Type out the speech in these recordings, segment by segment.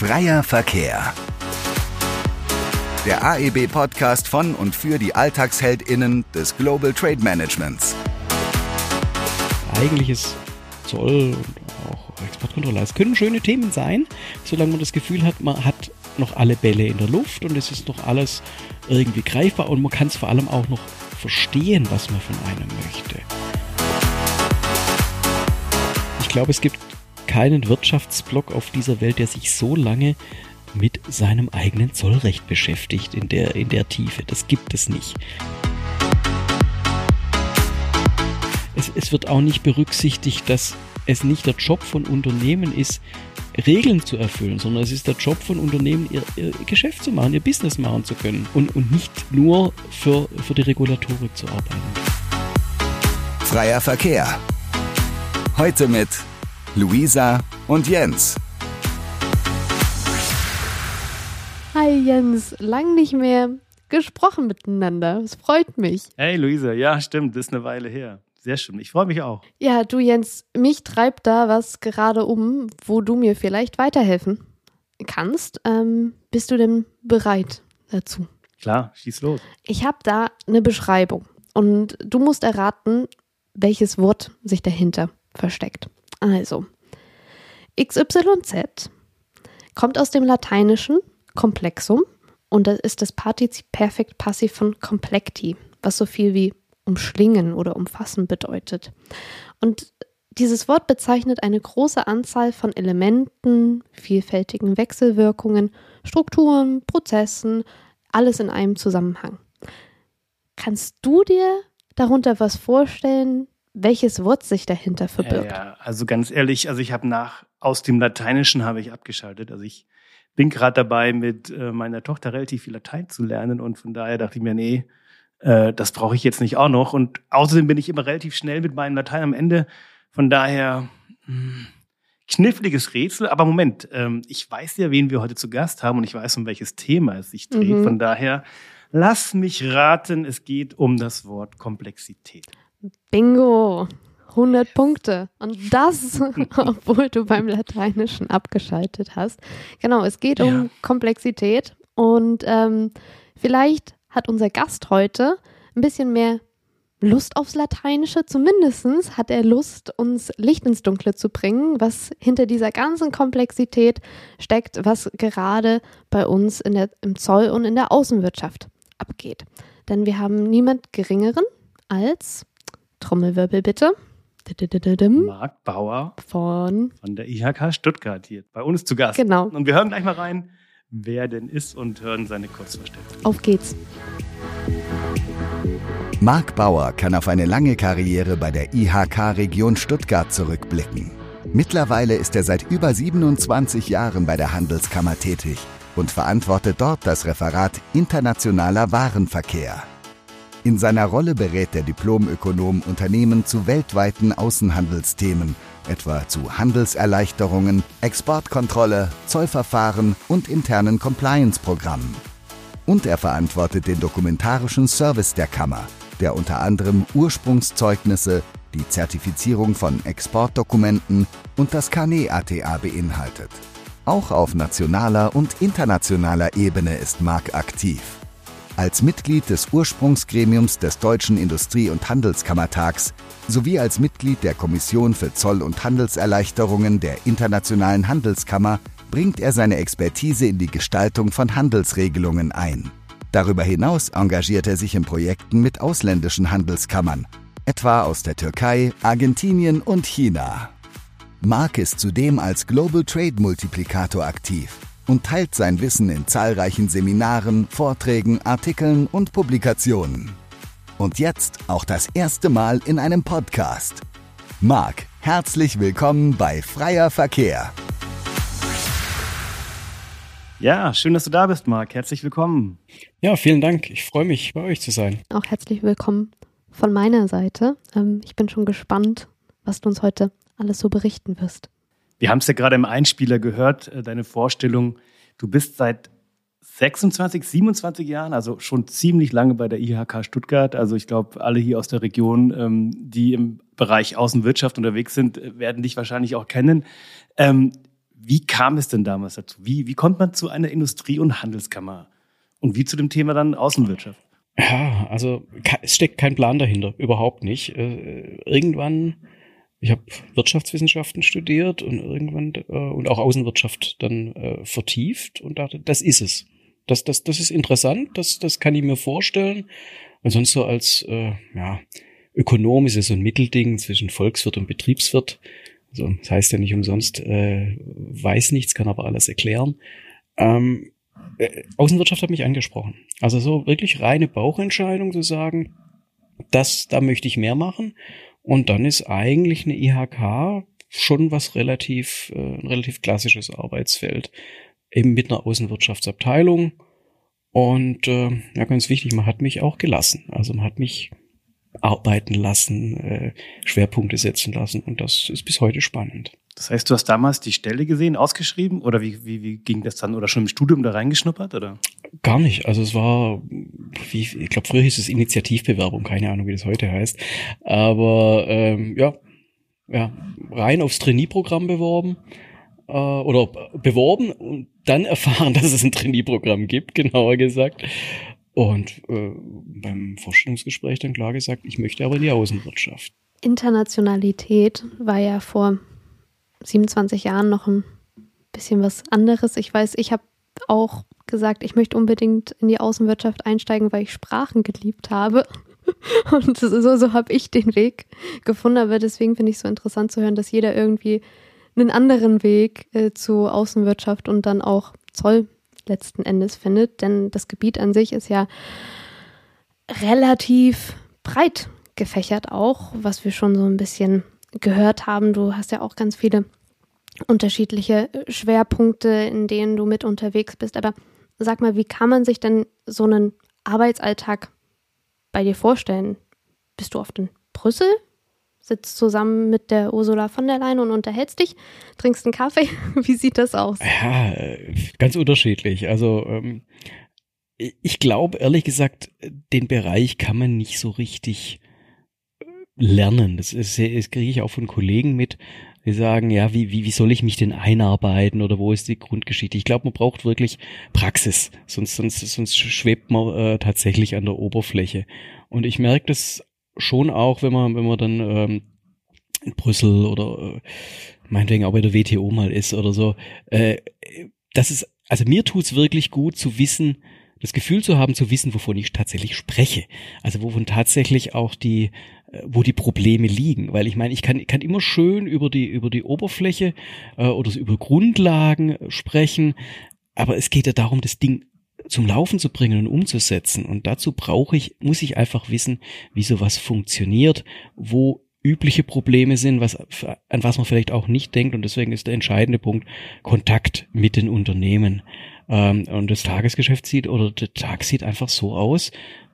Freier Verkehr. Der AEB-Podcast von und für die AlltagsheldInnen des Global Trade Managements. Eigentlich ist Zoll und auch Exportkontrolle, es können schöne Themen sein, solange man das Gefühl hat, man hat noch alle Bälle in der Luft und es ist noch alles irgendwie greifbar und man kann es vor allem auch noch verstehen, was man von einem möchte. Ich glaube, es gibt keinen Wirtschaftsblock auf dieser Welt, der sich so lange mit seinem eigenen Zollrecht beschäftigt in der, in der Tiefe. Das gibt es nicht. Es, es wird auch nicht berücksichtigt, dass es nicht der Job von Unternehmen ist, Regeln zu erfüllen, sondern es ist der Job von Unternehmen, ihr, ihr Geschäft zu machen, ihr Business machen zu können und, und nicht nur für, für die Regulatorik zu arbeiten. Freier Verkehr. Heute mit Luisa und Jens. Hi Jens, lang nicht mehr gesprochen miteinander. Es freut mich. Hey Luisa, ja stimmt, das ist eine Weile her. Sehr schön, ich freue mich auch. Ja, du Jens, mich treibt da was gerade um, wo du mir vielleicht weiterhelfen kannst. Ähm, bist du denn bereit dazu? Klar, schieß los. Ich habe da eine Beschreibung und du musst erraten, welches Wort sich dahinter versteckt. Also, XYZ kommt aus dem lateinischen Komplexum und das ist das Partizip Perfekt Passiv von Complexi, was so viel wie umschlingen oder umfassen bedeutet. Und dieses Wort bezeichnet eine große Anzahl von Elementen, vielfältigen Wechselwirkungen, Strukturen, Prozessen, alles in einem Zusammenhang. Kannst du dir darunter was vorstellen, welches Wort sich dahinter verbirgt? Ja, ja. also ganz ehrlich, also ich habe nach aus dem Lateinischen habe ich abgeschaltet. Also ich bin gerade dabei, mit äh, meiner Tochter relativ viel Latein zu lernen und von daher dachte ich mir, nee, äh, das brauche ich jetzt nicht auch noch. Und außerdem bin ich immer relativ schnell mit meinem Latein am Ende. Von daher mh, hm, kniffliges Rätsel. Aber Moment, ähm, ich weiß ja, wen wir heute zu Gast haben und ich weiß, um welches Thema es sich dreht. Mhm. Von daher lass mich raten, es geht um das Wort Komplexität. Bingo! 100 Punkte. Und das, obwohl du beim Lateinischen abgeschaltet hast. Genau, es geht um ja. Komplexität. Und ähm, vielleicht hat unser Gast heute ein bisschen mehr Lust aufs Lateinische. Zumindest hat er Lust, uns Licht ins Dunkle zu bringen, was hinter dieser ganzen Komplexität steckt, was gerade bei uns der, im Zoll und in der Außenwirtschaft abgeht. Denn wir haben niemand Geringeren als, Trommelwirbel bitte, Marc Bauer von, von der IHK Stuttgart hier bei uns zu Gast. Genau. Und wir hören gleich mal rein, wer denn ist und hören seine Kurzvorstellung. Auf geht's. Marc Bauer kann auf eine lange Karriere bei der IHK Region Stuttgart zurückblicken. Mittlerweile ist er seit über 27 Jahren bei der Handelskammer tätig und verantwortet dort das Referat Internationaler Warenverkehr. In seiner Rolle berät der Diplomökonom Unternehmen zu weltweiten Außenhandelsthemen, etwa zu Handelserleichterungen, Exportkontrolle, Zollverfahren und internen Compliance-Programmen. Und er verantwortet den dokumentarischen Service der Kammer, der unter anderem Ursprungszeugnisse, die Zertifizierung von Exportdokumenten und das Carnet-ATA beinhaltet. Auch auf nationaler und internationaler Ebene ist Mark aktiv. Als Mitglied des Ursprungsgremiums des Deutschen Industrie- und Handelskammertags sowie als Mitglied der Kommission für Zoll- und Handelserleichterungen der Internationalen Handelskammer bringt er seine Expertise in die Gestaltung von Handelsregelungen ein. Darüber hinaus engagiert er sich in Projekten mit ausländischen Handelskammern, etwa aus der Türkei, Argentinien und China. Mark ist zudem als Global Trade Multiplikator aktiv und teilt sein Wissen in zahlreichen Seminaren, Vorträgen, Artikeln und Publikationen. Und jetzt auch das erste Mal in einem Podcast. Marc, herzlich willkommen bei Freier Verkehr. Ja, schön, dass du da bist, Marc. Herzlich willkommen. Ja, vielen Dank. Ich freue mich, bei euch zu sein. Auch herzlich willkommen von meiner Seite. Ähm, ich bin schon gespannt, was du uns heute alles so berichten wirst. Wir haben es ja gerade im Einspieler gehört, äh, deine Vorstellung. Du bist seit 26, 27 Jahren, also schon ziemlich lange bei der IHK Stuttgart. Also ich glaube, alle hier aus der Region, ähm, die im Bereich Außenwirtschaft unterwegs sind, äh, werden dich wahrscheinlich auch kennen. Ähm, Wie kam es denn damals dazu? Wie, wie kommt man zu einer Industrie- und Handelskammer? Und wie zu dem Thema dann Außenwirtschaft? Ja, also es steckt kein Plan dahinter, überhaupt nicht. Äh, irgendwann, ich habe Wirtschaftswissenschaften studiert und irgendwann äh, und auch Außenwirtschaft dann äh, vertieft und dachte, das ist es. Das, das, das ist interessant, das, das kann ich mir vorstellen. Und sonst so als äh, ja, Ökonom ist es so ein Mittelding zwischen Volkswirt und Betriebswirt. Also das heißt ja nicht umsonst, äh, weiß nichts, kann aber alles erklären. Ähm, äh, Außenwirtschaft hat mich angesprochen. Also so wirklich reine Bauchentscheidung zu sagen, das, da möchte ich mehr machen. Und dann ist eigentlich eine IHK schon was relativ, äh, ein relativ klassisches Arbeitsfeld. Eben mit einer Außenwirtschaftsabteilung. Und äh, ja, ganz wichtig, man hat mich auch gelassen. Also man hat mich arbeiten lassen, äh, Schwerpunkte setzen lassen. Und das ist bis heute spannend. Das heißt, du hast damals die Stelle gesehen, ausgeschrieben oder wie, wie, wie ging das dann? Oder schon im Studium da reingeschnuppert? Oder? Gar nicht. Also es war, wie, ich glaube, früher hieß es Initiativbewerbung, keine Ahnung, wie das heute heißt. Aber ähm, ja, ja, rein aufs Trainee-Programm beworben äh, oder beworben und dann erfahren, dass es ein Trainee-Programm gibt, genauer gesagt. Und äh, beim Vorstellungsgespräch dann klar gesagt, ich möchte aber in die Außenwirtschaft. Internationalität war ja vor 27 Jahren noch ein bisschen was anderes. Ich weiß, ich habe auch gesagt, ich möchte unbedingt in die Außenwirtschaft einsteigen, weil ich Sprachen geliebt habe. Und so, so habe ich den Weg gefunden. Aber deswegen finde ich es so interessant zu hören, dass jeder irgendwie einen anderen Weg äh, zu Außenwirtschaft und dann auch Zoll letzten Endes findet. Denn das Gebiet an sich ist ja relativ breit gefächert auch, was wir schon so ein bisschen gehört haben. Du hast ja auch ganz viele unterschiedliche Schwerpunkte, in denen du mit unterwegs bist. Aber sag mal, wie kann man sich denn so einen Arbeitsalltag bei dir vorstellen? Bist du oft in Brüssel? Sitzt zusammen mit der Ursula von der Leyen und unterhältst dich? Trinkst einen Kaffee? Wie sieht das aus? Ja, ganz unterschiedlich. Also ähm, ich glaube, ehrlich gesagt, den Bereich kann man nicht so richtig lernen. Das, ist, das kriege ich auch von Kollegen mit, die sagen, ja, wie, wie, wie soll ich mich denn einarbeiten oder wo ist die Grundgeschichte? Ich glaube, man braucht wirklich Praxis, sonst, sonst, sonst schwebt man äh, tatsächlich an der Oberfläche. Und ich merke das schon auch, wenn man, wenn man dann ähm, in Brüssel oder äh, meinetwegen auch bei der WTO mal ist oder so, äh, das ist, also mir tut's wirklich gut zu wissen, das Gefühl zu haben, zu wissen, wovon ich tatsächlich spreche. Also wovon tatsächlich auch die, wo die Probleme liegen. Weil ich meine, ich kann, kann immer schön über die, über die Oberfläche äh, oder über Grundlagen sprechen, aber es geht ja darum, das Ding zum Laufen zu bringen und umzusetzen. Und dazu brauche ich, muss ich einfach wissen, wie sowas funktioniert, wo übliche Probleme sind, was, an was man vielleicht auch nicht denkt. Und deswegen ist der entscheidende Punkt Kontakt mit den Unternehmen. Ähm, und das Tagesgeschäft sieht oder der Tag sieht einfach so aus,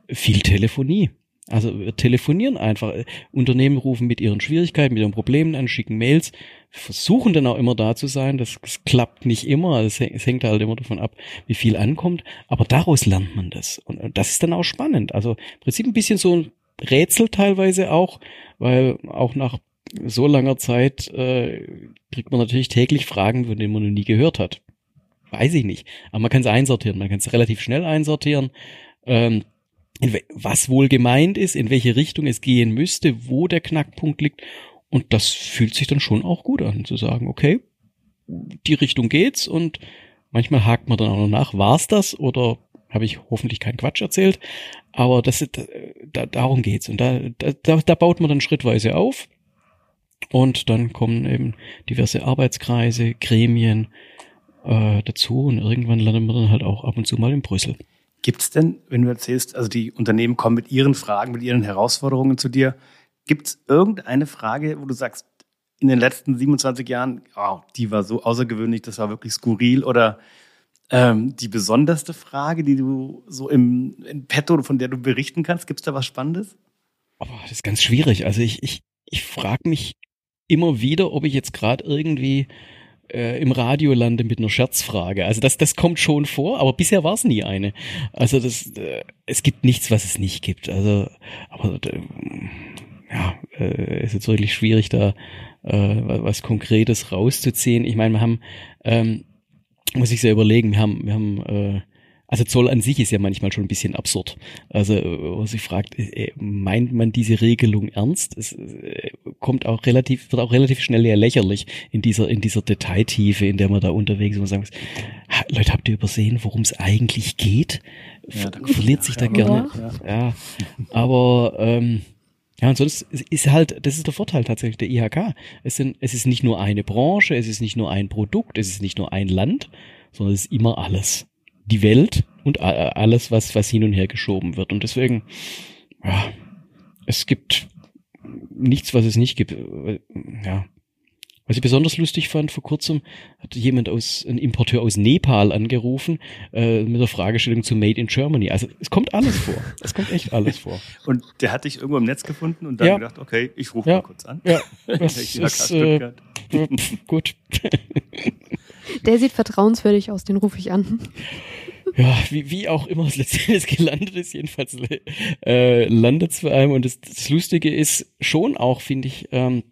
viel Telefonie. Also wir telefonieren einfach. Unternehmen rufen mit ihren Schwierigkeiten, mit ihren Problemen an, schicken Mails, versuchen dann auch immer da zu sein. Das, das klappt nicht immer. Es hängt halt immer davon ab, wie viel ankommt. Aber daraus lernt man das. Und das ist dann auch spannend. Also im Prinzip ein bisschen so ein Rätsel teilweise auch, weil auch nach so langer Zeit äh, kriegt man natürlich täglich Fragen, von denen man noch nie gehört hat. Weiß ich nicht. Aber man kann es einsortieren. Man kann es relativ schnell einsortieren. Ähm, was wohl gemeint ist, in welche Richtung es gehen müsste, wo der Knackpunkt liegt. Und das fühlt sich dann schon auch gut an, zu sagen, okay, die Richtung geht's und manchmal hakt man dann auch noch nach, war's das oder habe ich hoffentlich keinen Quatsch erzählt, aber das, da, darum geht's und da, da, da baut man dann schrittweise auf und dann kommen eben diverse Arbeitskreise, Gremien äh, dazu und irgendwann landet man dann halt auch ab und zu mal in Brüssel. Gibt es denn, wenn du erzählst, also die Unternehmen kommen mit ihren Fragen, mit ihren Herausforderungen zu dir, gibt es irgendeine Frage, wo du sagst, in den letzten 27 Jahren, oh, die war so außergewöhnlich, das war wirklich skurril oder ähm, die besonderste Frage, die du so im, im Petto, von der du berichten kannst, gibt es da was Spannendes? Oh, das ist ganz schwierig. Also ich, ich, ich frage mich immer wieder, ob ich jetzt gerade irgendwie äh, im Radio lande mit einer Scherzfrage. Also das, das kommt schon vor, aber bisher war es nie eine. Also das, äh, es gibt nichts, was es nicht gibt. Also, aber äh, ja, äh, ist jetzt wirklich schwierig da äh, was Konkretes rauszuziehen. Ich meine, wir haben, ähm, muss ich sehr überlegen, wir haben, wir haben äh, also Zoll an sich ist ja manchmal schon ein bisschen absurd. Also, wo sich fragt, äh, meint man diese Regelung ernst? Es äh, kommt auch relativ, wird auch relativ schnell ja lächerlich in dieser, in dieser Detailtiefe, in der man da unterwegs ist. Man sagt, Leute, habt ihr übersehen, worum es eigentlich geht? Ja, verliert sich da gerne. Ja. ja. Aber, ähm, ja, und sonst ist halt, das ist der Vorteil tatsächlich der IHK. Es, sind, es ist nicht nur eine Branche, es ist nicht nur ein Produkt, es ist nicht nur ein Land, sondern es ist immer alles die Welt und alles, was, was hin und her geschoben wird. Und deswegen, ja, es gibt nichts, was es nicht gibt. Ja. Was ich besonders lustig fand, vor kurzem hat jemand aus, ein Importeur aus Nepal angerufen, äh, mit der Fragestellung zu Made in Germany. Also es kommt alles vor. Es kommt echt alles vor. Und der hat dich irgendwo im Netz gefunden und dann ja. gedacht, okay, ich rufe ja. mal kurz an. Ja, das ist, äh, gut. Der sieht vertrauenswürdig aus, den rufe ich an. Ja, wie, wie auch immer es letztendlich gelandet ist, jedenfalls äh, landet es bei einem. Und das, das Lustige ist schon auch, finde ich, ähm,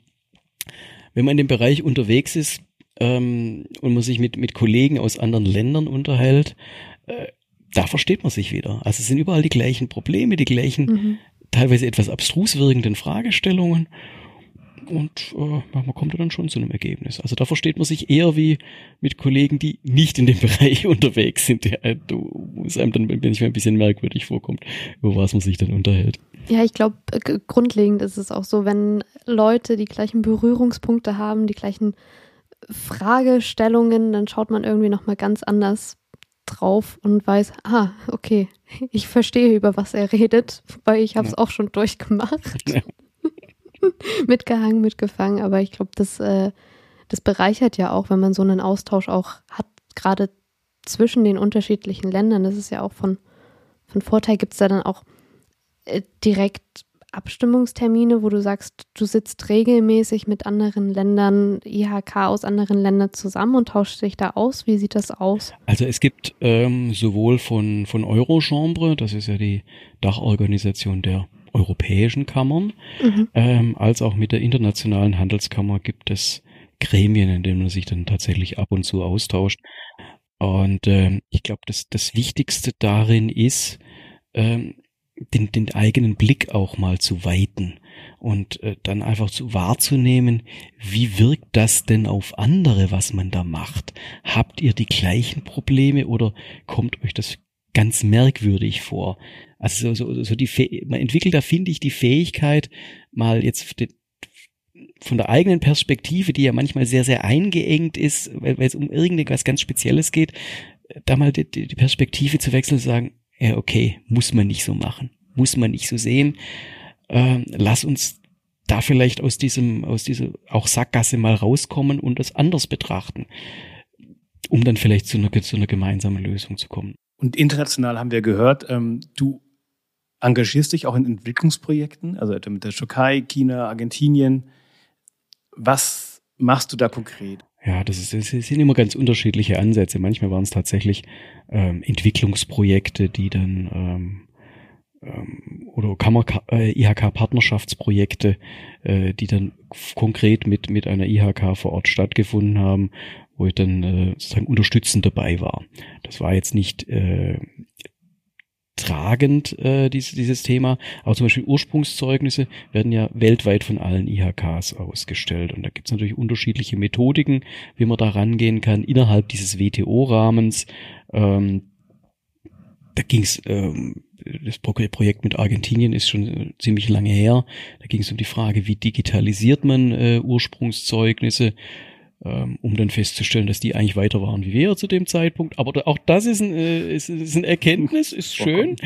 wenn man in dem Bereich unterwegs ist ähm, und man sich mit, mit Kollegen aus anderen Ländern unterhält, äh, da versteht man sich wieder. Also es sind überall die gleichen Probleme, die gleichen, mhm. teilweise etwas abstrus wirkenden Fragestellungen und äh, man kommt dann schon zu einem Ergebnis. Also da versteht man sich eher wie mit Kollegen, die nicht in dem Bereich unterwegs sind, der äh, es einem dann manchmal ein bisschen merkwürdig vorkommt, über was man sich dann unterhält. Ja, ich glaube, äh, grundlegend ist es auch so, wenn Leute die gleichen Berührungspunkte haben, die gleichen Fragestellungen, dann schaut man irgendwie nochmal ganz anders drauf und weiß, ah, okay, ich verstehe, über was er redet, weil ich habe es ja. auch schon durchgemacht. Ja. mitgehangen, mitgefangen. Aber ich glaube, das, äh, das bereichert ja auch, wenn man so einen Austausch auch hat, gerade zwischen den unterschiedlichen Ländern. Das ist ja auch von, von Vorteil. Gibt es da dann auch äh, direkt Abstimmungstermine, wo du sagst, du sitzt regelmäßig mit anderen Ländern, IHK aus anderen Ländern zusammen und tauscht dich da aus? Wie sieht das aus? Also es gibt ähm, sowohl von, von Eurochambre, das ist ja die Dachorganisation der europäischen Kammern, mhm. ähm, als auch mit der internationalen Handelskammer gibt es Gremien, in denen man sich dann tatsächlich ab und zu austauscht. Und ähm, ich glaube, das, das Wichtigste darin ist, ähm, den, den eigenen Blick auch mal zu weiten und äh, dann einfach zu wahrzunehmen, wie wirkt das denn auf andere, was man da macht? Habt ihr die gleichen Probleme oder kommt euch das ganz merkwürdig vor? Also so, so, so die, man entwickelt da, finde ich, die Fähigkeit, mal jetzt von der eigenen Perspektive, die ja manchmal sehr, sehr eingeengt ist, weil, weil es um irgendetwas ganz Spezielles geht, da mal die, die Perspektive zu wechseln und zu sagen, ja, okay, muss man nicht so machen, muss man nicht so sehen. Äh, lass uns da vielleicht aus diesem, aus dieser auch Sackgasse mal rauskommen und das anders betrachten, um dann vielleicht zu einer, zu einer gemeinsamen Lösung zu kommen. Und international haben wir gehört, ähm, du engagierst dich auch in Entwicklungsprojekten, also mit der Türkei, China, Argentinien. Was machst du da konkret? Ja, das, ist, das sind immer ganz unterschiedliche Ansätze. Manchmal waren es tatsächlich ähm, Entwicklungsprojekte, die dann ähm, ähm, oder Kammer äh, IHK-Partnerschaftsprojekte, äh, die dann konkret mit mit einer IHK vor Ort stattgefunden haben, wo ich dann äh, sozusagen unterstützend dabei war. Das war jetzt nicht äh, tragend, äh, dieses, dieses Thema. Aber zum Beispiel Ursprungszeugnisse werden ja weltweit von allen IHKs ausgestellt. Und da gibt es natürlich unterschiedliche Methodiken, wie man da rangehen kann innerhalb dieses WTO-Rahmens. Ähm, da ging es, ähm, das Projekt mit Argentinien ist schon äh, ziemlich lange her. Da ging es um die Frage, wie digitalisiert man äh, Ursprungszeugnisse ähm, um dann festzustellen, dass die eigentlich weiter waren wie wir zu dem Zeitpunkt. Aber auch das ist ein, äh, ist, ist ein Erkenntnis, ist schön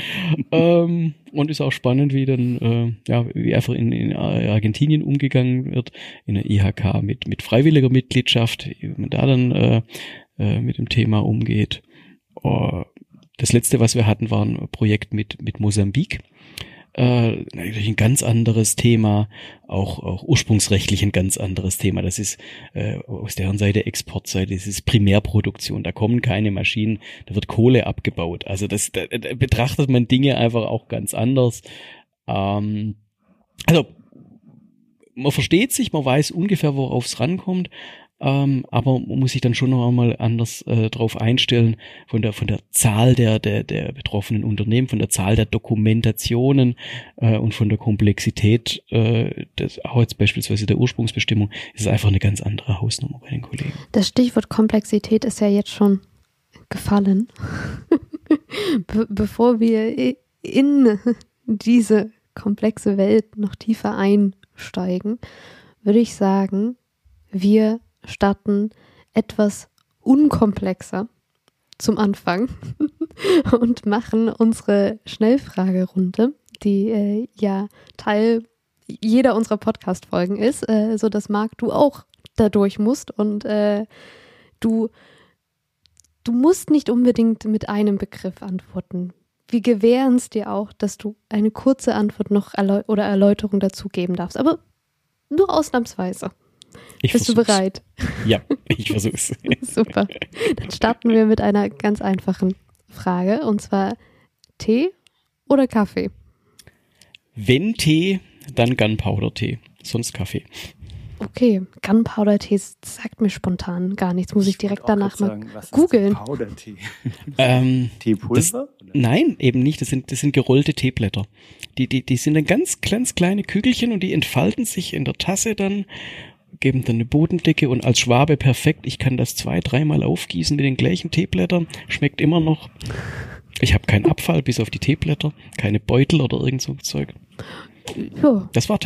ähm, und ist auch spannend, wie dann äh, ja wie einfach in, in Argentinien umgegangen wird in der IHK mit mit freiwilliger Mitgliedschaft, wie man da dann äh, äh, mit dem Thema umgeht. Uh, das letzte, was wir hatten, war ein Projekt mit mit Mosambik äh, natürlich ein ganz anderes Thema, auch, auch ursprungsrechtlich ein ganz anderes Thema. Das ist äh, aus deren Seite Exportseite, das ist Primärproduktion. Da kommen keine Maschinen, da wird Kohle abgebaut. Also das da, da betrachtet man Dinge einfach auch ganz anders. Ähm, also man versteht sich, man weiß ungefähr, worauf es rankommt, ähm, aber muss sich dann schon noch einmal anders äh, darauf einstellen, von der, von der Zahl der, der, der betroffenen Unternehmen, von der Zahl der Dokumentationen äh, und von der Komplexität, äh, des, auch jetzt beispielsweise der Ursprungsbestimmung, ist es einfach eine ganz andere Hausnummer bei den Kollegen. Das Stichwort Komplexität ist ja jetzt schon gefallen. Be bevor wir in diese komplexe Welt noch tiefer einsteigen, würde ich sagen, wir starten etwas unkomplexer zum Anfang und machen unsere Schnellfragerunde, die äh, ja Teil jeder unserer Podcast-Folgen ist, äh, so dass Marc du auch dadurch musst und äh, du du musst nicht unbedingt mit einem Begriff antworten. Wir gewähren es dir auch, dass du eine kurze Antwort noch erläu oder Erläuterung dazu geben darfst, aber nur ausnahmsweise. Ich Bist versuch's. du bereit? Ja, ich versuch's. Super. Dann starten wir mit einer ganz einfachen Frage und zwar Tee oder Kaffee? Wenn Tee, dann Gunpowder-Tee, sonst Kaffee. Okay, Gunpowder-Tee sagt mir spontan gar nichts. Muss ich, direkt wollte auch danach mal sagen, googeln. Powder-Tee. Ähm, Teepulver? Oder? Nein, eben nicht. Das sind, das sind gerollte Teeblätter. Die, die, die sind dann ganz, ganz kleine Kügelchen und die entfalten sich in der Tasse dann, geben dann eine Bodendicke und als Schwabe perfekt. Ich kann das zwei, dreimal aufgießen mit den gleichen Teeblättern. Schmeckt immer noch. Ich habe keinen Abfall, bis auf die Teeblätter. Keine Beutel oder irgend so Zeug. Ja, Das war,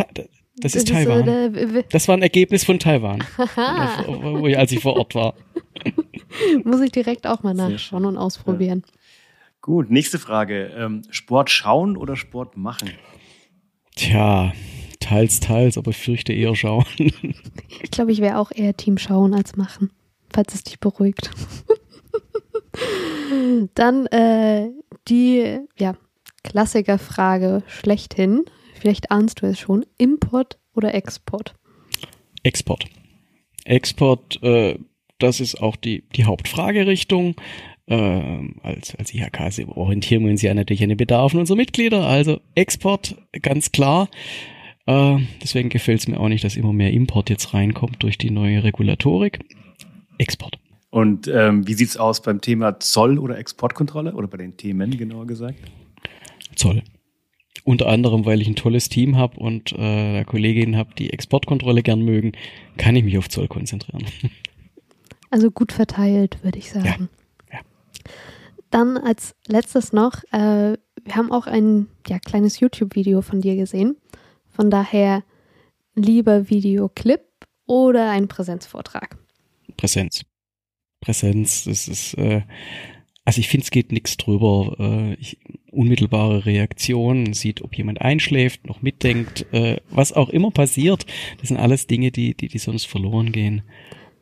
das ist Taiwan. w- w- Das war ein Ergebnis von Taiwan, wo ich, als ich vor Ort war. muss ich direkt auch mal nachschauen und ausprobieren. Gut, nächste Frage. Ähm, Sport schauen oder Sport machen? Tja, teils, teils, aber ich fürchte eher schauen. Ich glaube, ich wäre auch eher Team schauen als machen, falls es dich beruhigt. Dann äh, die ja, Klassikerfrage schlechthin. Vielleicht ahnst du es schon. Import oder Export? Export. Export, äh, das ist auch die, die Hauptfragerichtung. Ähm, als, als IHK orientieren wir uns ja natürlich an den Bedarfen unserer Mitglieder. Also Export, ganz klar. Äh, deswegen gefällt es mir auch nicht, dass immer mehr Import jetzt reinkommt durch die neue Regulatorik. Export. Und ähm, wie sieht's aus beim Thema Zoll oder Exportkontrolle oder bei den Themen genauer gesagt? Zoll. Unter anderem, weil ich ein tolles Team habe und äh, Kolleginnen habe, die Exportkontrolle gern mögen, kann ich mich auf Zoll konzentrieren. Also gut verteilt, würde ich sagen. ja. Dann als letztes noch, äh, wir haben auch ein ja, kleines YouTube-Video von dir gesehen. Von daher lieber Videoclip oder ein Präsenzvortrag. Präsenz. Präsenz, das ist, äh, also ich finde, es geht nichts drüber. Äh, ich, unmittelbare Reaktion, sieht, ob jemand einschläft, noch mitdenkt, äh, was auch immer passiert. Das sind alles Dinge, die, die, die sonst verloren gehen.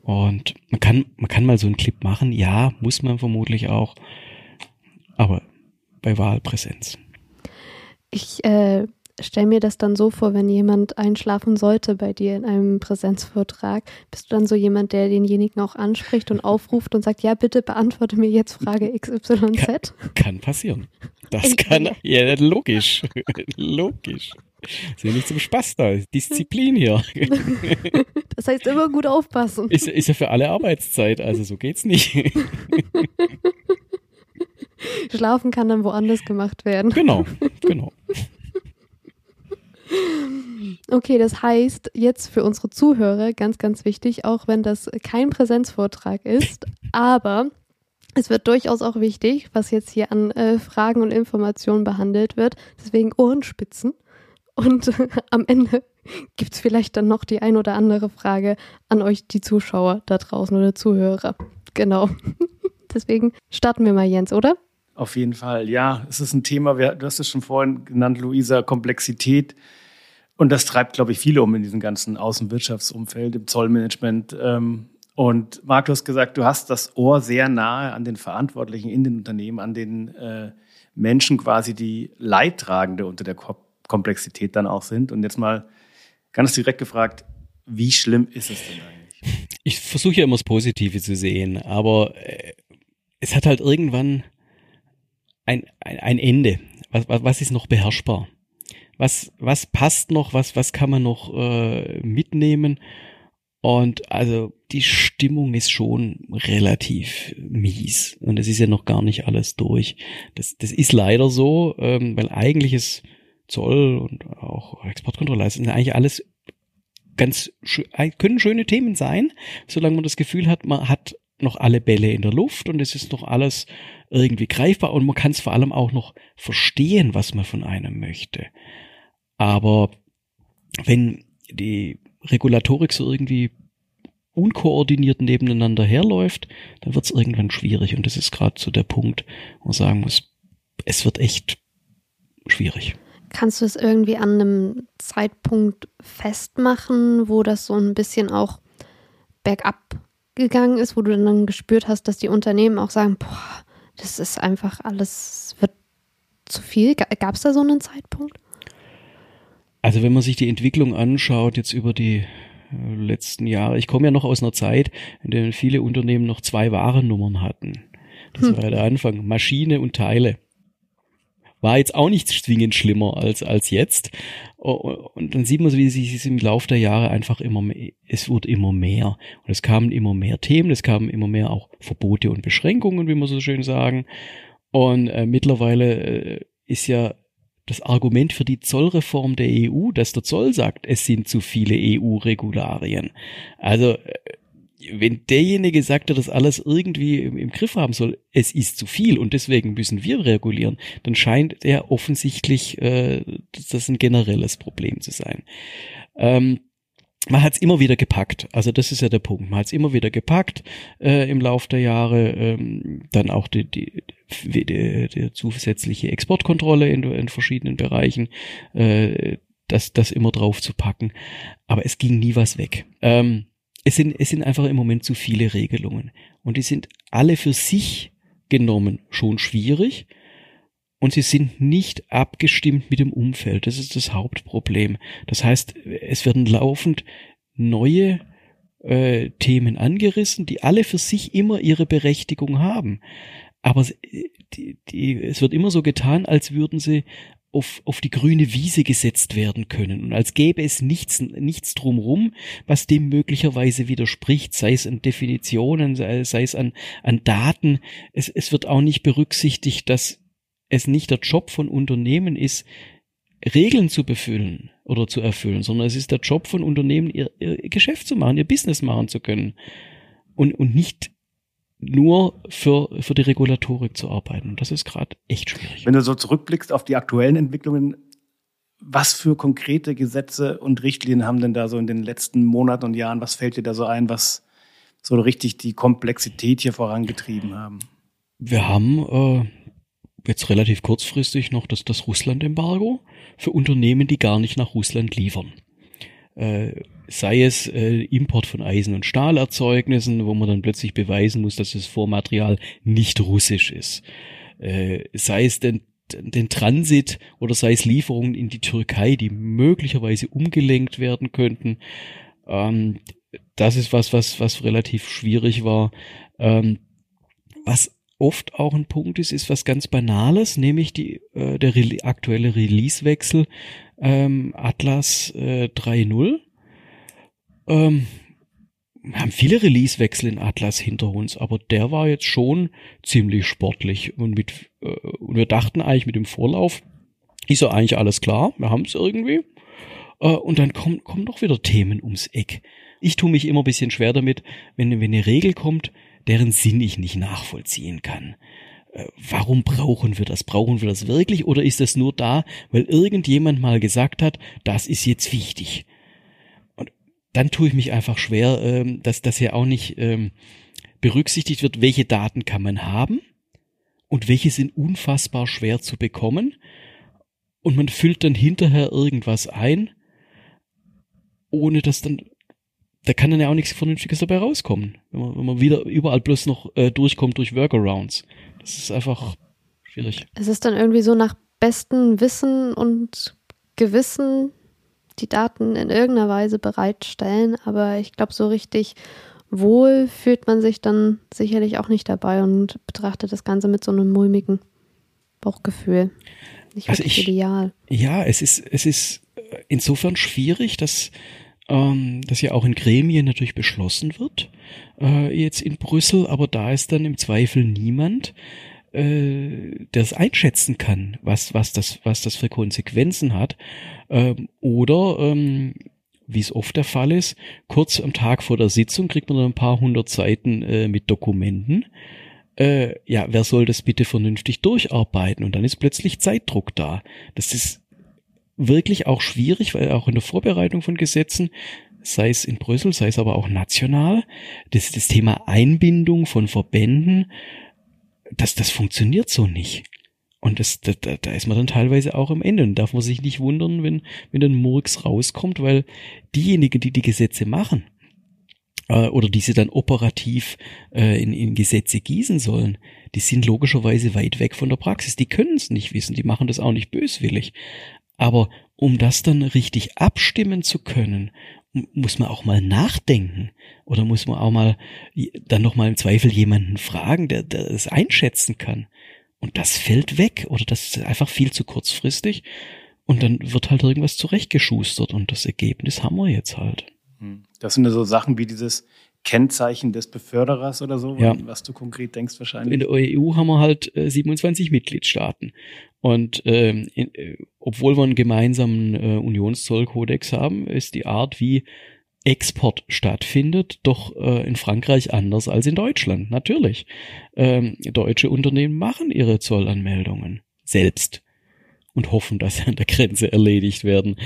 Und man kann, man kann mal so einen Clip machen, ja, muss man vermutlich auch. Aber bei Wahlpräsenz. Ich äh, stelle mir das dann so vor, wenn jemand einschlafen sollte bei dir in einem Präsenzvortrag, bist du dann so jemand, der denjenigen auch anspricht und aufruft und sagt, ja, bitte beantworte mir jetzt Frage XYZ? Kann passieren. Das kann, ja, logisch. logisch. Ist ja nicht zum Spaß da. Disziplin hier. Das heißt, immer gut aufpassen. Ist, ist ja für alle Arbeitszeit, also so geht's nicht. Schlafen kann dann woanders gemacht werden. genau, genau. Okay, das heißt jetzt für unsere Zuhörer ganz, ganz wichtig, auch wenn das kein Präsenzvortrag ist, aber es wird durchaus auch wichtig, was jetzt hier an äh, Fragen und Informationen behandelt wird. Deswegen Ohrenspitzen. Und am Ende gibt es vielleicht dann noch die ein oder andere Frage an euch, die Zuschauer da draußen oder Zuhörer. Genau. Deswegen starten wir mal, Jens, oder? Auf jeden Fall, ja. Es ist ein Thema, du hast es schon vorhin genannt, Luisa, Komplexität. Und das treibt, glaube ich, viele um in diesem ganzen Außenwirtschaftsumfeld, im Zollmanagement. Ähm, Und hast gesagt, du hast das Ohr sehr nahe an den Verantwortlichen in den Unternehmen, an den äh, Menschen quasi, die Leidtragende unter der Ko Komplexität dann auch sind. Und jetzt mal ganz direkt gefragt, wie schlimm ist es denn eigentlich? Ich versuche ja immer das Positive zu sehen, aber äh, es hat halt irgendwann ein, ein, ein Ende. Was, was ist noch beherrschbar? Was, was passt noch, was, was kann man noch äh, mitnehmen. Und also die Stimmung ist schon relativ mies. Und es ist ja noch gar nicht alles durch. Das, das ist leider so, ähm, weil eigentlich ist Zoll und auch Exportkontrolle, das sind eigentlich alles ganz, können schöne Themen sein, solange man das Gefühl hat, man hat noch alle Bälle in der Luft und es ist noch alles irgendwie greifbar und man kann es vor allem auch noch verstehen, was man von einem möchte. Aber wenn die Regulatorik so irgendwie unkoordiniert nebeneinander herläuft, dann wird es irgendwann schwierig. Und das ist gerade so der Punkt, wo man sagen muss, es wird echt schwierig. Kannst du es irgendwie an einem Zeitpunkt festmachen, wo das so ein bisschen auch bergab gegangen ist, wo du dann gespürt hast, dass die Unternehmen auch sagen, boah, das ist einfach alles, wird zu viel. Gab es da so einen Zeitpunkt? Also wenn man sich die Entwicklung anschaut, jetzt über die äh, letzten Jahre, ich komme ja noch aus einer Zeit, in der viele Unternehmen noch zwei Warennummern hatten. Das hm. war ja der Anfang, Maschine und Teile. War jetzt auch nicht zwingend schlimmer als, als jetzt. Und dann sieht man, wie sich es im Laufe der Jahre einfach immer mehr, es wird immer mehr. Und es kamen immer mehr Themen, es kamen immer mehr auch Verbote und Beschränkungen, wie man so schön sagen. Und äh, mittlerweile äh, ist ja das Argument für die Zollreform der EU, dass der Zoll sagt, es sind zu viele EU-Regularien. Also äh, wenn derjenige sagt, der das alles irgendwie im, Griff haben soll, es ist zu viel und deswegen müssen wir regulieren, dann scheint er offensichtlich, äh, das ein generelles Problem zu sein. Ähm, man hat es immer wieder gepackt. Also das ist ja der Punkt. Man hat es immer wieder gepackt äh, im Laufe der Jahre. Ähm, dann auch die, die, die, die zusätzliche Exportkontrolle in, in verschiedenen Bereichen. Äh, das, das immer drauf zu packen. Aber es ging nie was weg. Ähm, es sind, es sind einfach im Moment zu viele Regelungen. Und die sind alle für sich genommen schon schwierig. Und sie sind nicht abgestimmt mit dem Umfeld. Das ist das Hauptproblem. Das heißt, es werden laufend neue äh, Themen angerissen, die alle für sich immer ihre Berechtigung haben. Aber die, die, es wird immer so getan, als würden sie auf, auf die grüne Wiese gesetzt werden können und als gäbe es nichts, nichts drumrum, was dem möglicherweise widerspricht, sei es an Definitionen, sei, sei es an, an Daten. Es, es wird auch nicht berücksichtigt, dass es nicht der Job von Unternehmen ist, Regeln zu befüllen oder zu erfüllen, sondern es ist der Job von Unternehmen, ihr, ihr Geschäft zu machen, ihr Business machen zu können und, und nicht nur für, für die Regulatorik zu arbeiten. Und das ist gerade echt schwierig. Wenn du so zurückblickst auf die aktuellen Entwicklungen, was für konkrete Gesetze und Richtlinien haben denn da so in den letzten Monaten und Jahren, was fällt dir da so ein, was so richtig die Komplexität hier vorangetrieben haben? Wir haben äh, jetzt relativ kurzfristig noch das, das Russland-Embargo für Unternehmen, die gar nicht nach Russland liefern. Äh, sei es äh, Import von Eisen- und Stahlerzeugnissen, wo man dann plötzlich beweisen muss, dass das Vormaterial nicht russisch ist. Äh, sei es den, den Transit oder sei es Lieferungen in die Türkei, die möglicherweise umgelenkt werden könnten. Ähm, das ist was, was, was relativ schwierig war. Ähm, was oft auch ein Punkt ist, ist was ganz Banales, nämlich die, äh, der Re aktuelle Releasewechsel ähm, Atlas äh, 3.0 ähm, wir haben viele Releasewechsel in Atlas hinter uns, aber der war jetzt schon ziemlich sportlich und mit äh, und wir dachten eigentlich mit dem Vorlauf ist ja eigentlich alles klar, wir haben es irgendwie äh, und dann kommen kommen doch wieder Themen ums Eck. Ich tue mich immer ein bisschen schwer damit, wenn wenn eine Regel kommt, deren Sinn ich nicht nachvollziehen kann. Äh, warum brauchen wir das? Brauchen wir das wirklich oder ist das nur da, weil irgendjemand mal gesagt hat, das ist jetzt wichtig? dann tue ich mich einfach schwer, ähm, dass das ja auch nicht ähm, berücksichtigt wird, welche Daten kann man haben und welche sind unfassbar schwer zu bekommen. Und man füllt dann hinterher irgendwas ein, ohne dass dann, da kann dann ja auch nichts Vernünftiges dabei rauskommen, wenn man, wenn man wieder überall bloß noch äh, durchkommt durch Workarounds. Das ist einfach schwierig. Es ist dann irgendwie so nach bestem Wissen und Gewissen die Daten in irgendeiner Weise bereitstellen, aber ich glaube, so richtig wohl fühlt man sich dann sicherlich auch nicht dabei und betrachtet das Ganze mit so einem mulmigen Bauchgefühl. nicht also ich, ideal. Ja, es ist, es ist insofern schwierig, dass ähm, das ja auch in Gremien natürlich beschlossen wird, äh, jetzt in Brüssel, aber da ist dann im Zweifel niemand, äh, der es einschätzen kann, was, was, das, was das für Konsequenzen hat. Ähm, oder ähm, wie es oft der Fall ist, kurz am Tag vor der Sitzung kriegt man dann ein paar hundert Seiten äh, mit Dokumenten. Äh, ja, wer soll das bitte vernünftig durcharbeiten? Und dann ist plötzlich Zeitdruck da. Das ist wirklich auch schwierig, weil auch in der Vorbereitung von Gesetzen, sei es in Brüssel, sei es aber auch national, das, das Thema Einbindung von Verbänden, das, das funktioniert so nicht. Und das, da, da ist man dann teilweise auch am Ende. Und darf man sich nicht wundern, wenn, wenn dann Murks rauskommt, weil diejenigen, die die Gesetze machen, äh, oder die sie dann operativ äh, in, in Gesetze gießen sollen, die sind logischerweise weit weg von der Praxis. Die können es nicht wissen, die machen das auch nicht böswillig. Aber um das dann richtig abstimmen zu können, muss man auch mal nachdenken oder muss man auch mal dann noch mal im Zweifel jemanden fragen, der, der es einschätzen kann. Und das fällt weg oder das ist einfach viel zu kurzfristig. Und dann wird halt irgendwas zurechtgeschustert und das Ergebnis haben wir jetzt halt. Hm. Das sind so Sachen wie dieses Kennzeichen des Beförderers oder so, ja. was du konkret denkst wahrscheinlich. In der EU haben wir halt äh, 27 Mitgliedstaaten. Und ähm, in, äh, obwohl wir einen gemeinsamen äh, Unionszollkodex haben, ist die Art, wie Export stattfindet, doch äh, in Frankreich anders als in Deutschland. Natürlich. Ähm, deutsche Unternehmen machen ihre Zollanmeldungen selbst und hoffen, dass sie an der Grenze erledigt werden.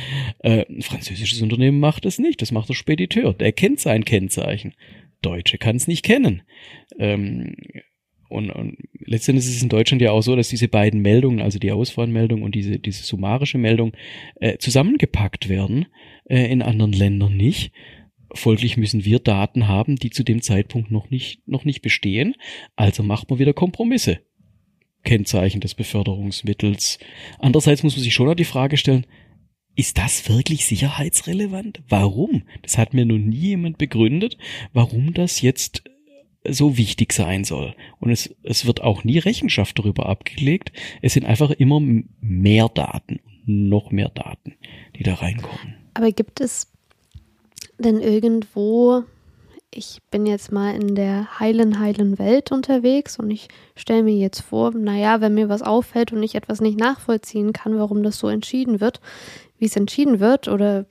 Äh, ein französisches Unternehmen macht es nicht. Das macht der Spediteur. Der kennt sein Kennzeichen. Deutsche kann es nicht kennen. Ähm, und, und letztendlich ist es in Deutschland ja auch so, dass diese beiden Meldungen, also die Ausfahrenmeldung und diese, diese summarische Meldung, äh, zusammengepackt werden, äh, in anderen Ländern nicht. Folglich müssen wir Daten haben, die zu dem Zeitpunkt noch nicht, noch nicht bestehen. Also macht man wieder Kompromisse. Kennzeichen des Beförderungsmittels. Andererseits muss man sich schon noch die Frage stellen, ist das wirklich sicherheitsrelevant? Warum? Das hat mir noch nie jemand begründet, warum das jetzt so wichtig sein soll. Und es, es wird auch nie Rechenschaft darüber abgelegt. Es sind einfach immer mehr Daten, noch mehr Daten, die da reinkommen. Aber gibt es denn irgendwo, ich bin jetzt mal in der heilen, heilen Welt unterwegs und ich stelle mir jetzt vor, naja, wenn mir was auffällt und ich etwas nicht nachvollziehen kann, warum das so entschieden wird, wie es entschieden wird oder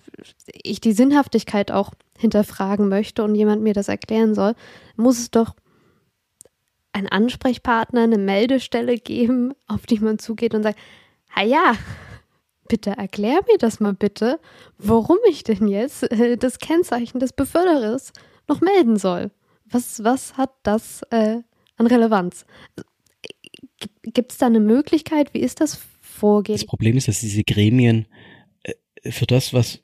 ich die Sinnhaftigkeit auch hinterfragen möchte und jemand mir das erklären soll, muss es doch einen Ansprechpartner, eine Meldestelle geben, auf die man zugeht und sagt, ah ja, bitte erklär mir das mal bitte, warum ich denn jetzt äh, das Kennzeichen des Beförderers noch melden soll. Was, was hat das äh, an Relevanz? Gibt es da eine Möglichkeit? Wie ist das Vorgehen? Das Problem ist, dass diese Gremien äh, für das, was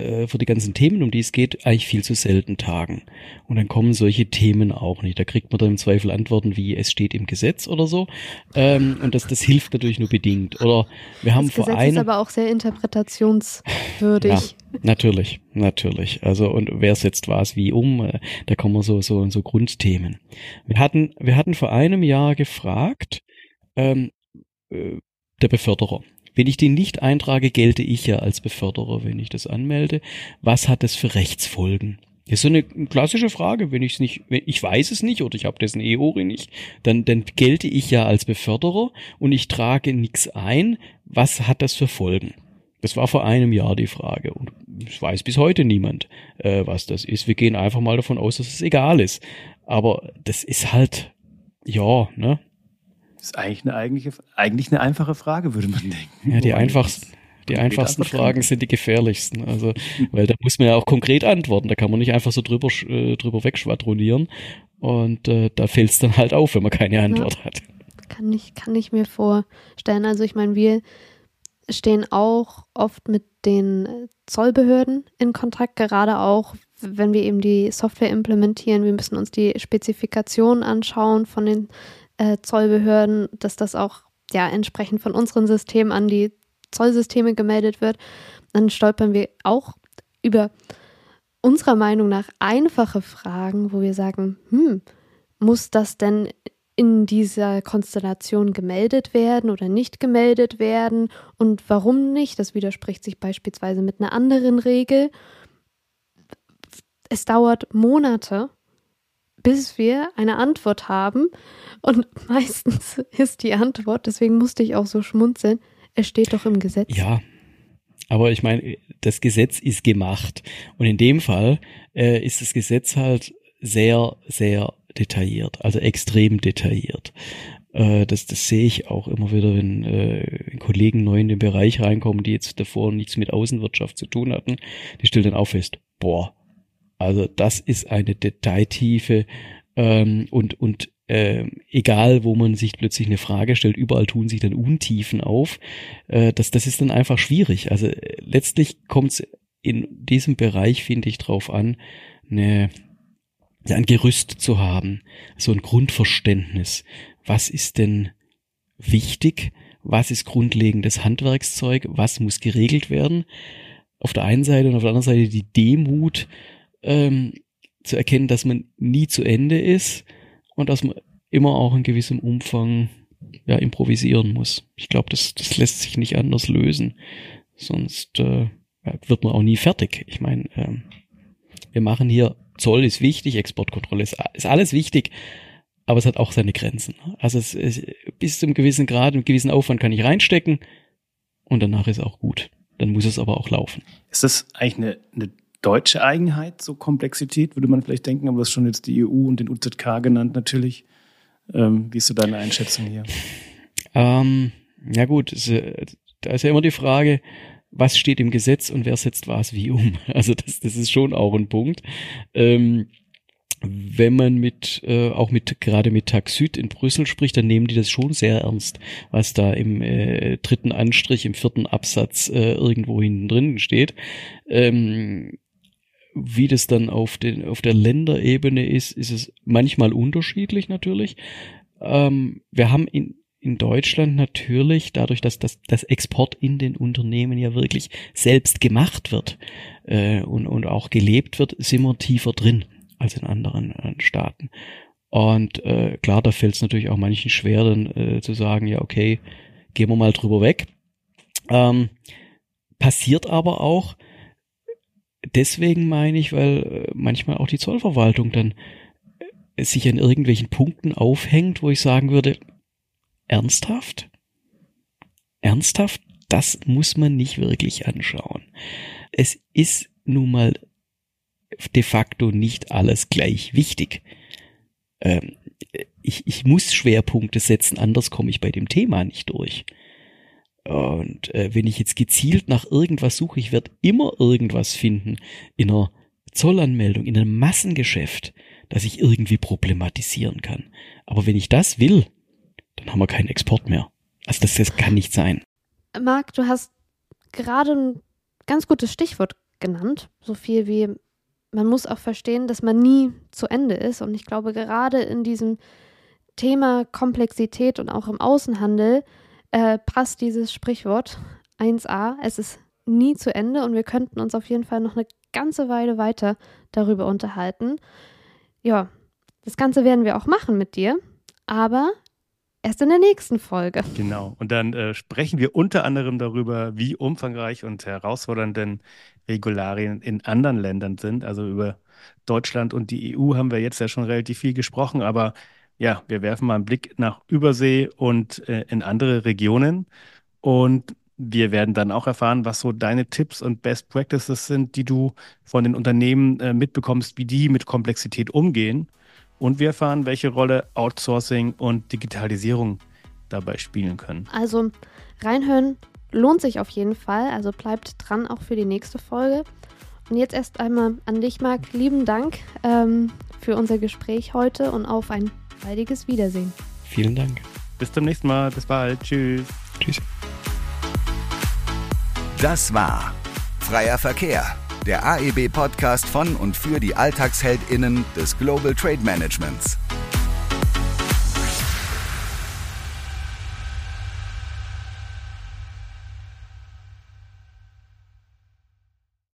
äh, für die ganzen Themen, um die es geht, eigentlich viel zu selten tagen. Und dann kommen solche Themen auch nicht. Da kriegt man dann im Zweifel Antworten wie es steht im Gesetz oder so. Ähm, und das, das hilft natürlich nur bedingt. Oder wir haben das vor Gesetz einem. ist aber auch sehr interpretationswürdig. Ja, natürlich, natürlich. Also und wer setzt was wie um? Äh, da kommen wir so so so Grundthemen. Wir hatten wir hatten vor einem Jahr gefragt. Ähm, äh, der Beförderer. Wenn ich den nicht eintrage, gelte ich ja als Beförderer, wenn ich das anmelde. Was hat das für Rechtsfolgen? Das ist so eine klassische Frage, wenn ich es nicht, wenn ich weiß es nicht oder ich habe dessen EORI nicht, dann, dann gelte ich ja als Beförderer und ich trage nichts ein. Was hat das für Folgen? Das war vor einem Jahr die Frage und es weiß bis heute niemand, äh, was das ist. Wir gehen einfach mal davon aus, dass es egal ist. Aber das ist halt, ja, ne? Das ist eigentlich eine, eigentliche, eigentlich eine einfache Frage, würde man denken. Ja, die einfachsten. Die einfachsten Fragen sind die gefährlichsten. Also, weil da muss man ja auch konkret antworten. Da kann man nicht einfach so drüber, äh, drüber wegschwadronieren. Und äh, da fällt es dann halt auf, wenn man keine Antwort ja, hat. Kann ich, kann ich mir vorstellen. Also ich meine, wir stehen auch oft mit den Zollbehörden in Kontakt, gerade auch, wenn wir eben die Software implementieren. Wir müssen uns die Spezifikationen anschauen von den äh, Zollbehörden, dass das auch ja entsprechend von unseren Systemen an die Zollsysteme gemeldet wird, dann stolpern wir auch über unserer Meinung nach einfache Fragen, wo wir sagen, hm, muss das denn in dieser Konstellation gemeldet werden oder nicht gemeldet werden und warum nicht. Das widerspricht sich beispielsweise mit einer anderen Regel. Es dauert Monate, bis wir eine Antwort haben. Und meistens ist die Antwort, deswegen musste ich auch so schmunzeln, es steht doch im Gesetz. Ja, aber ich meine, das Gesetz ist gemacht. Und in dem Fall äh, ist das Gesetz halt sehr, sehr detailliert, also extrem detailliert. Äh, das, das sehe ich auch immer wieder, wenn äh, Kollegen neu in den Bereich reinkommen, die jetzt davor nichts mit Außenwirtschaft zu tun hatten. Die stellen dann auch fest, boah, also das ist eine Detailtiefe ähm, und, und äh, egal, wo man sich plötzlich eine Frage stellt, überall tun sich dann Untiefen auf. Äh, das, das ist dann einfach schwierig. Also äh, letztlich kommt es in diesem Bereich, finde ich, drauf an, eine, ein Gerüst zu haben, so ein Grundverständnis. Was ist denn wichtig? Was ist grundlegendes Handwerkszeug? Was muss geregelt werden? Auf der einen Seite und auf der anderen Seite die Demut, ähm, zu erkennen, dass man nie zu Ende ist und dass man immer auch in gewissem Umfang ja, improvisieren muss. Ich glaube, das, das lässt sich nicht anders lösen. Sonst äh, wird man auch nie fertig. Ich meine, ähm, wir machen hier, Zoll ist wichtig, Exportkontrolle ist, ist alles wichtig, aber es hat auch seine Grenzen. Also es, es, bis zu einem gewissen Grad, einem gewissen Aufwand kann ich reinstecken und danach ist auch gut. Dann muss es aber auch laufen. Ist das eigentlich eine, eine deutsche Eigenheit, so Komplexität, würde man vielleicht denken, aber du hast schon jetzt die EU und den UZK genannt natürlich. Ähm, wie ist so deine Einschätzung hier? Ähm, ja gut, äh, da ist ja immer die Frage, was steht im Gesetz und wer setzt was wie um. Also das, das ist schon auch ein Punkt. Ähm, wenn man mit äh, auch mit gerade mit Taxid in Brüssel spricht, dann nehmen die das schon sehr ernst, was da im äh, dritten Anstrich, im vierten Absatz äh, irgendwo hinten drin steht. Ähm, wie das dann auf, den, auf der Länderebene ist, ist es manchmal unterschiedlich natürlich. Ähm, wir haben in, in Deutschland natürlich, dadurch, dass das, das Export in den Unternehmen ja wirklich selbst gemacht wird äh, und, und auch gelebt wird, sind wir tiefer drin als in anderen äh, Staaten. Und äh, klar, da fällt es natürlich auch manchen schwer, dann äh, zu sagen, ja, okay, gehen wir mal drüber weg. Ähm, passiert aber auch, deswegen meine ich, weil äh, manchmal auch die Zollverwaltung dann äh, sich an irgendwelchen Punkten aufhängt, wo ich sagen würde, ernsthaft? Ernsthaft? Das muss man nicht wirklich anschauen. Es ist nun mal de facto nicht alles gleich wichtig. Ähm, ich, ich muss Schwerpunkte setzen, anders komme ich bei dem Thema nicht durch. Und äh, wenn ich jetzt gezielt nach irgendwas suche, ich werde immer irgendwas finden in einer Zollanmeldung, in einem Massengeschäft, das ich irgendwie problematisieren kann. Aber wenn ich das will, dann haben wir keinen Export mehr. Also das, das kann nicht sein. Marc, du hast gerade ein ganz gutes Stichwort genannt, so viel wie man muss auch verstehen, dass man nie zu Ende ist. Und ich glaube, gerade in diesem Thema Komplexität und auch im Außenhandel äh, passt dieses Sprichwort 1a. Es ist nie zu Ende und wir könnten uns auf jeden Fall noch eine ganze Weile weiter darüber unterhalten. Ja, das Ganze werden wir auch machen mit dir, aber erst in der nächsten Folge. Genau. Und dann äh, sprechen wir unter anderem darüber, wie umfangreich und herausfordernd denn Regularien in anderen Ländern sind. Also über Deutschland und die EU haben wir jetzt ja schon relativ viel gesprochen, aber ja, wir werfen mal einen Blick nach Übersee und äh, in andere Regionen. Und wir werden dann auch erfahren, was so deine Tipps und Best Practices sind, die du von den Unternehmen äh, mitbekommst, wie die mit Komplexität umgehen. Und wir erfahren, welche Rolle Outsourcing und Digitalisierung dabei spielen können. Also reinhören lohnt sich auf jeden Fall. Also bleibt dran auch für die nächste Folge. Und jetzt erst einmal an dich, Marc. Lieben Dank ähm, für unser Gespräch heute und auf ein baldiges Wiedersehen. Vielen Dank. Bis zum nächsten Mal. Bis bald. Tschüss. Tschüss. Das war Freier Verkehr, der AEB-Podcast von und für die AlltagsheldInnen des Global Trade Managements.